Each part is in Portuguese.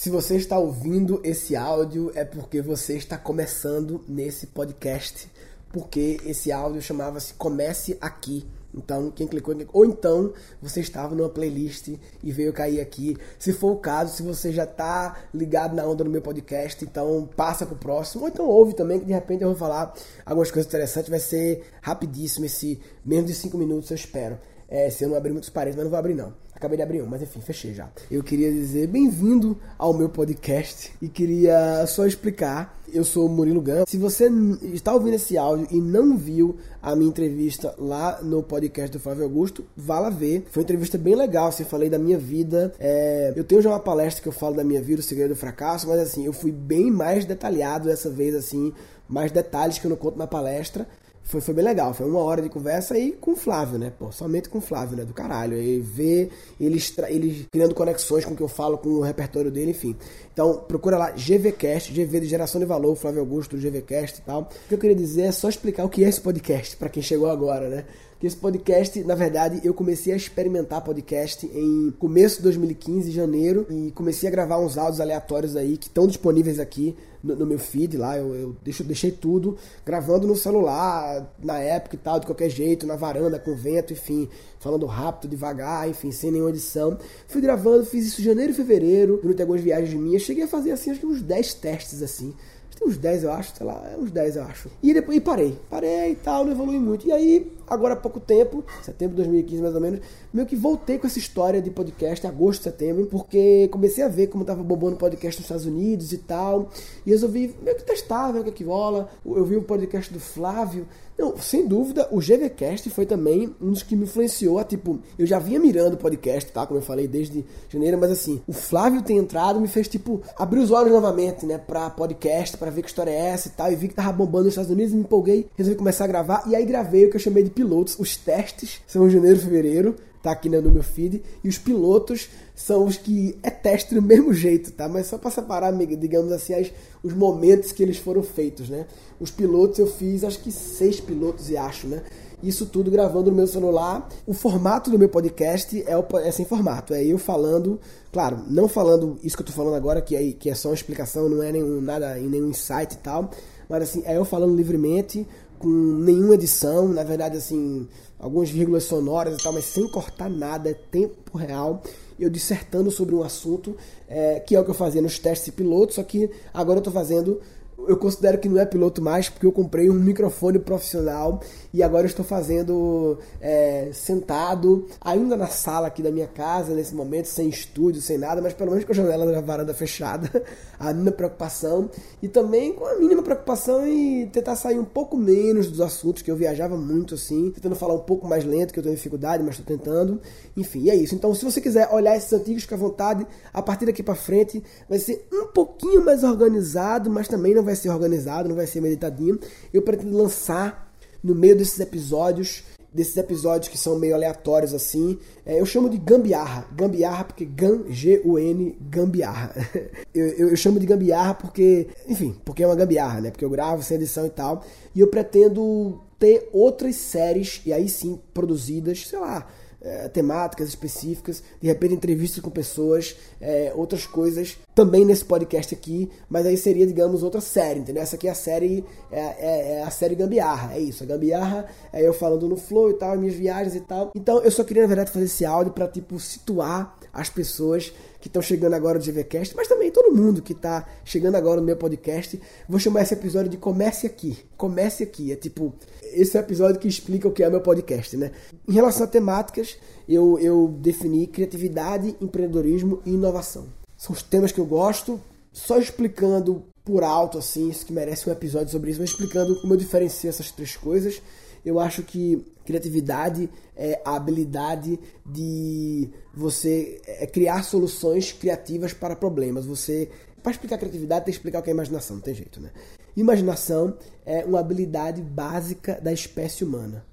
Se você está ouvindo esse áudio, é porque você está começando nesse podcast, porque esse áudio chamava-se Comece Aqui. Então, quem clicou, ou então você estava numa playlist e veio cair aqui. Se for o caso, se você já está ligado na onda no meu podcast, então passa pro próximo. Ou então ouve também, que de repente eu vou falar algumas coisas interessantes. Vai ser rapidíssimo esse menos de 5 minutos, eu espero. É, se eu não abrir muitos parênteses, mas não vou abrir não. Acabei de abrir um, mas enfim, fechei já. Eu queria dizer bem-vindo ao meu podcast e queria só explicar. Eu sou o Murilo Gama. Se você está ouvindo esse áudio e não viu a minha entrevista lá no podcast do Flávio Augusto, vá lá ver. Foi uma entrevista bem legal. Assim, falei da minha vida. É... Eu tenho já uma palestra que eu falo da minha vida, o segredo do fracasso, mas assim, eu fui bem mais detalhado dessa vez, assim, mais detalhes que eu não conto na palestra foi, foi bem legal. Foi uma hora de conversa aí com o Flávio, né? Pô, somente com o Flávio, né? Do caralho. E ver ele, ele criando conexões com o que eu falo, com o repertório dele, enfim. Então, procura lá GVCast, GV de Geração de Valor, Flávio Augusto, GVCast e tal. O que eu queria dizer é só explicar o que é esse podcast, para quem chegou agora, né? Que esse podcast, na verdade, eu comecei a experimentar podcast em começo de 2015, janeiro, e comecei a gravar uns áudios aleatórios aí que estão disponíveis aqui no, no, meu feed lá. Eu, eu deixo, deixei tudo gravando no celular, na época e tal, de qualquer jeito, na varanda, com vento, enfim, falando rápido, devagar, enfim, sem nenhuma edição. Fui gravando, fiz isso em janeiro e fevereiro, durante algumas viagens minhas. Cheguei a fazer assim, acho que uns 10 testes assim tem uns 10, eu acho, sei lá, é uns 10, eu acho. E depois e parei. Parei e tal, não evolui muito. E aí, agora há pouco tempo, setembro de 2015 mais ou menos, meio que voltei com essa história de podcast, agosto, setembro, porque comecei a ver como tava bombando podcast nos Estados Unidos e tal. E resolvi meio que testar, ver o que é que rola. Eu vi o podcast do Flávio, não, sem dúvida, o GVCast foi também um dos que me influenciou a, tipo, eu já vinha mirando o podcast, tá? Como eu falei, desde janeiro, mas assim, o Flávio ter entrado me fez, tipo, abrir os olhos novamente, né, pra podcast, para ver que história é essa e tal, e vi que tava bombando nos Estados Unidos, me empolguei, resolvi começar a gravar, e aí gravei o que eu chamei de pilotos, os testes, são janeiro e fevereiro, tá aqui né, no meu feed. E os pilotos são os que é teste do mesmo jeito, tá? Mas só para separar, digamos assim, as, os momentos que eles foram feitos, né? Os pilotos eu fiz, acho que seis pilotos e acho, né? Isso tudo gravando no meu celular. O formato do meu podcast é, o, é sem formato. É eu falando, claro, não falando isso que eu tô falando agora, que é, que é só uma explicação, não é nenhum, nada nenhum insight e tal. Mas assim, é eu falando livremente, com nenhuma edição, na verdade, assim, algumas vírgulas sonoras e tal, mas sem cortar nada, é tempo real. Eu dissertando sobre um assunto, é, que é o que eu fazia nos testes pilotos, só que agora eu estou fazendo eu considero que não é piloto mais porque eu comprei um microfone profissional e agora estou fazendo é, sentado, ainda na sala aqui da minha casa, nesse momento, sem estúdio, sem nada, mas pelo menos com a janela da varanda fechada, a mínima preocupação e também com a mínima preocupação em tentar sair um pouco menos dos assuntos que eu viajava muito assim, tentando falar um pouco mais lento, que eu tenho dificuldade, mas estou tentando. Enfim, é isso. Então, se você quiser olhar esses antigos, fica à vontade. A partir daqui para frente vai ser um pouquinho mais organizado, mas também não vai ser organizado, não vai ser meditadinho. Eu pretendo lançar no meio desses episódios, desses episódios que são meio aleatórios assim, é, eu chamo de gambiarra. Gambiarra porque GAN, G-U-N, gambiarra. eu, eu, eu, chamo de gambiarra porque, enfim, porque é uma gambiarra, né? Porque eu gravo sem edição e tal. E eu pretendo ter outras séries, e aí sim, produzidas, sei lá, é, temáticas específicas, de repente entrevistas com pessoas, é, outras coisas também nesse podcast aqui, mas aí seria, digamos, outra série, entendeu? Essa aqui é a série, é, é, é, a série Gambiarra, é isso, a Gambiarra é eu falando no flow e tal, minhas viagens e tal. Então eu só queria, na verdade, fazer esse áudio para tipo, situar as pessoas que estão chegando agora no GVCast, mas também todo mundo que está chegando agora no meu podcast. Vou chamar esse episódio de Comece Aqui. Comece Aqui. É tipo, esse é o episódio que explica o que é meu podcast, né? Em relação a temáticas, eu, eu defini criatividade, empreendedorismo e inovação. São os temas que eu gosto. Só explicando por alto, assim, isso que merece um episódio sobre isso, mas explicando como eu diferencio essas três coisas. Eu acho que criatividade é a habilidade de você é, criar soluções criativas para problemas. Você para explicar criatividade tem que explicar o que é imaginação, não tem jeito, né? Imaginação é uma habilidade básica da espécie humana.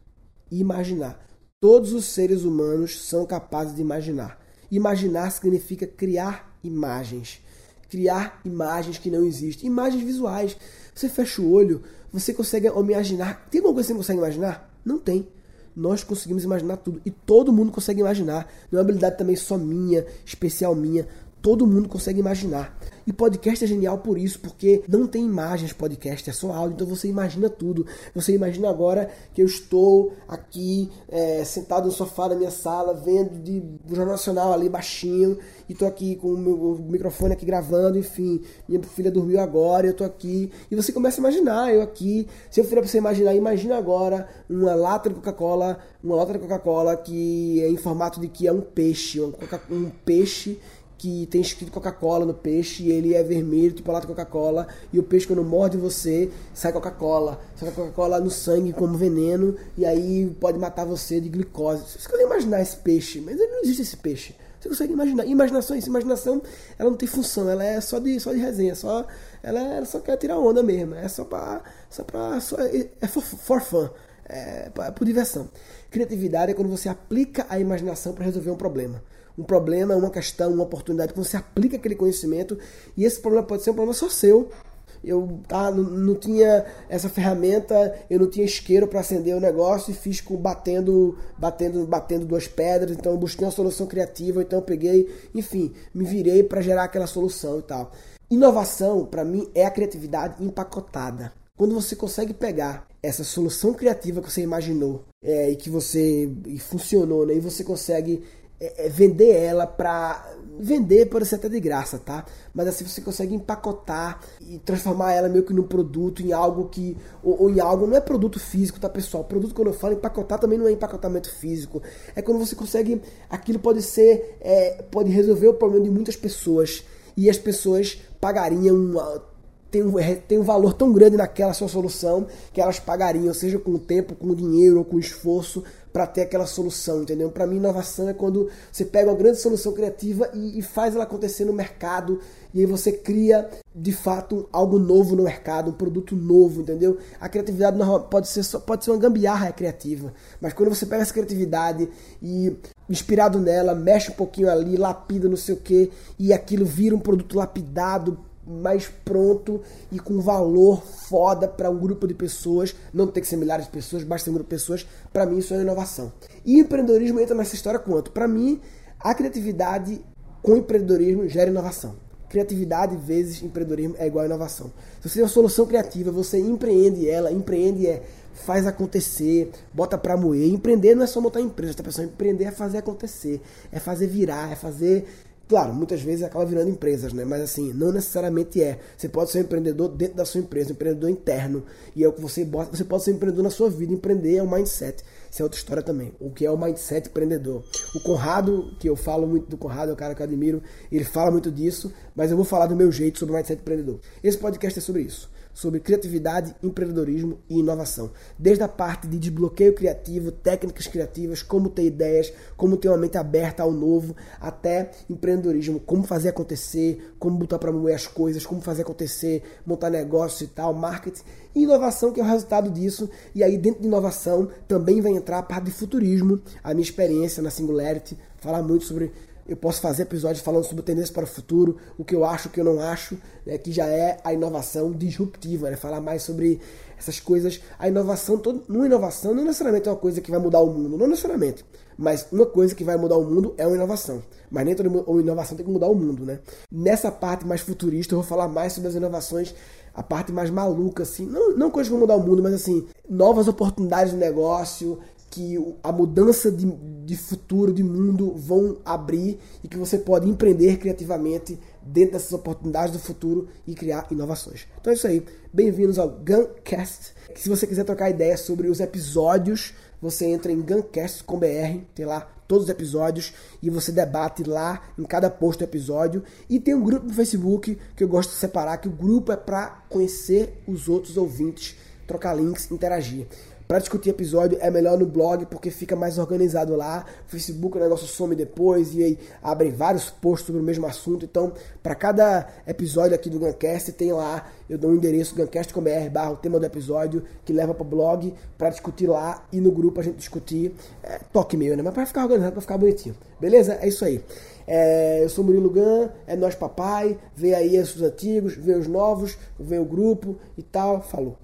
Imaginar. Todos os seres humanos são capazes de imaginar. Imaginar significa criar imagens. Criar imagens que não existem. Imagens visuais. Você fecha o olho, você consegue imaginar. Tem alguma coisa que você não consegue imaginar? Não tem. Nós conseguimos imaginar tudo. E todo mundo consegue imaginar. Não é uma habilidade também só minha, especial minha. todo mundo consegue imaginar. E podcast é genial por isso, porque não tem imagens podcast, é só áudio, então você imagina tudo. Você imagina agora que eu estou aqui é, sentado no sofá da minha sala, vendo de o Jornal Nacional ali baixinho, e tô aqui com o meu microfone aqui gravando, enfim, minha filha dormiu agora, eu tô aqui, e você começa a imaginar, eu aqui, se eu fizer pra você imaginar, imagina agora uma lata de Coca-Cola, uma lata de Coca-Cola que é em formato de que é um peixe, um, um peixe que tem escrito Coca-Cola no peixe e ele é vermelho, tipo lata Coca-Cola, e o peixe quando morde você, sai Coca-Cola. Sai Coca-Cola no sangue como veneno, e aí pode matar você de glicose. Você consegue imaginar esse peixe, mas não existe esse peixe. Você consegue imaginar. Imaginação, isso, imaginação, ela não tem função, ela é só de, só de resenha, só, ela, ela só quer tirar onda mesmo, é só pra. Só pra só, é, é for, for fun, é, é por diversão. Criatividade é quando você aplica a imaginação para resolver um problema um problema, uma questão, uma oportunidade, que você aplica aquele conhecimento e esse problema pode ser um problema só seu. Eu tá, não, não tinha essa ferramenta, eu não tinha isqueiro para acender o negócio e fiz com batendo, batendo, batendo duas pedras, então eu busquei uma solução criativa, então eu peguei, enfim, me virei para gerar aquela solução e tal. Inovação, para mim, é a criatividade empacotada. Quando você consegue pegar essa solução criativa que você imaginou é, e que você e funcionou, né, e você consegue é, é vender ela para vender pode ser até de graça, tá? Mas assim você consegue empacotar e transformar ela meio que num produto, em algo que ou, ou, em algo não é produto físico, tá pessoal? Produto quando eu falo empacotar também não é empacotamento físico. É quando você consegue aquilo pode ser é, pode resolver o problema de muitas pessoas e as pessoas pagariam uma, tem um, tem um valor tão grande naquela sua solução que elas pagariam, seja com o tempo, com o dinheiro ou com o esforço, para ter aquela solução, entendeu? Para mim, inovação é quando você pega uma grande solução criativa e, e, faz ela acontecer no mercado e aí você cria de fato algo novo no mercado, um produto novo, entendeu? A criatividade pode ser pode ser uma gambiarra criativa, mas quando você pega essa criatividade e inspirado nela, mexe um pouquinho ali, lapida, não sei o que, e aquilo vira um produto lapidado, mais pronto e com valor foda para um grupo de pessoas. Não tem que ser milhares de pessoas, basta ser um grupo de pessoas. Para mim, isso é inovação. E empreendedorismo entra nessa história quanto? Para mim, a criatividade com empreendedorismo gera inovação. Criatividade vezes empreendedorismo é igual a inovação. Se você tem uma solução criativa, você empreende ela, empreende é faz acontecer, bota pra moer. Empreender não é só montar empresa, tá pessoal? Empreender é fazer acontecer, é fazer virar, é fazer Claro, muitas vezes acaba virando empresas, né? Mas assim, não necessariamente é. Você pode ser um empreendedor dentro da sua empresa, um empreendedor interno. E é o que você bota. Você pode ser um empreendedor na sua vida. Empreender é um mindset. Isso é outra história também. O que é o mindset empreendedor? O Conrado, que eu falo muito do Conrado, é o cara que eu admiro, ele fala muito disso, mas eu vou falar do meu jeito sobre o mindset empreendedor. Esse podcast é sobre isso sobre criatividade, empreendedorismo e inovação. Desde a parte de desbloqueio criativo, técnicas criativas, como ter ideias, como ter uma mente aberta ao novo, até empreendedorismo, como fazer acontecer, como botar para moer as coisas, como fazer acontecer, montar negócio e tal, marketing. E inovação, que é o resultado disso. E aí, dentro de inovação, também vai entrar a parte de futurismo, a minha experiência na Singularity, falar muito sobre eu posso fazer episódios falando sobre tendências para o futuro, o que eu acho, o que eu não acho, né, que já é a inovação disruptiva, né, falar mais sobre essas coisas. A inovação, todo, uma inovação não necessariamente é uma coisa que vai mudar o mundo, não necessariamente, mas uma coisa que vai mudar o mundo é uma inovação. Mas nem toda inovação tem que mudar o mundo, né? Nessa parte mais futurista, eu vou falar mais sobre as inovações a parte mais maluca, assim, não, não coisas que vão mudar o mundo, mas assim, novas oportunidades de negócio, que a mudança de, de futuro, de mundo vão abrir e que você pode empreender criativamente dentro dessas oportunidades do futuro e criar inovações. Então é isso aí. Bem-vindos ao Guncast. Se você quiser trocar ideias sobre os episódios, você entra em guncast.com.br, tem lá todos os episódios e você debate lá em cada post do episódio. E tem um grupo no Facebook que eu gosto de separar, que o grupo é para conhecer os outros ouvintes, trocar links, interagir. Para discutir episódio é melhor no blog porque fica mais organizado lá. Facebook o negócio some depois e aí abrem vários posts sobre o mesmo assunto. Então, para cada episódio aqui do Guncast tem lá, eu dou um endereço guncast.com.br barra o tema do episódio que leva para o blog para discutir lá e no grupo a gente discutir. É, toque meio, né? Mas para ficar organizado, para ficar bonitinho. Beleza? É isso aí. É, eu sou Murilo Gan, é nós papai, vê aí os antigos, vê os novos, vê o grupo e tal. Falou.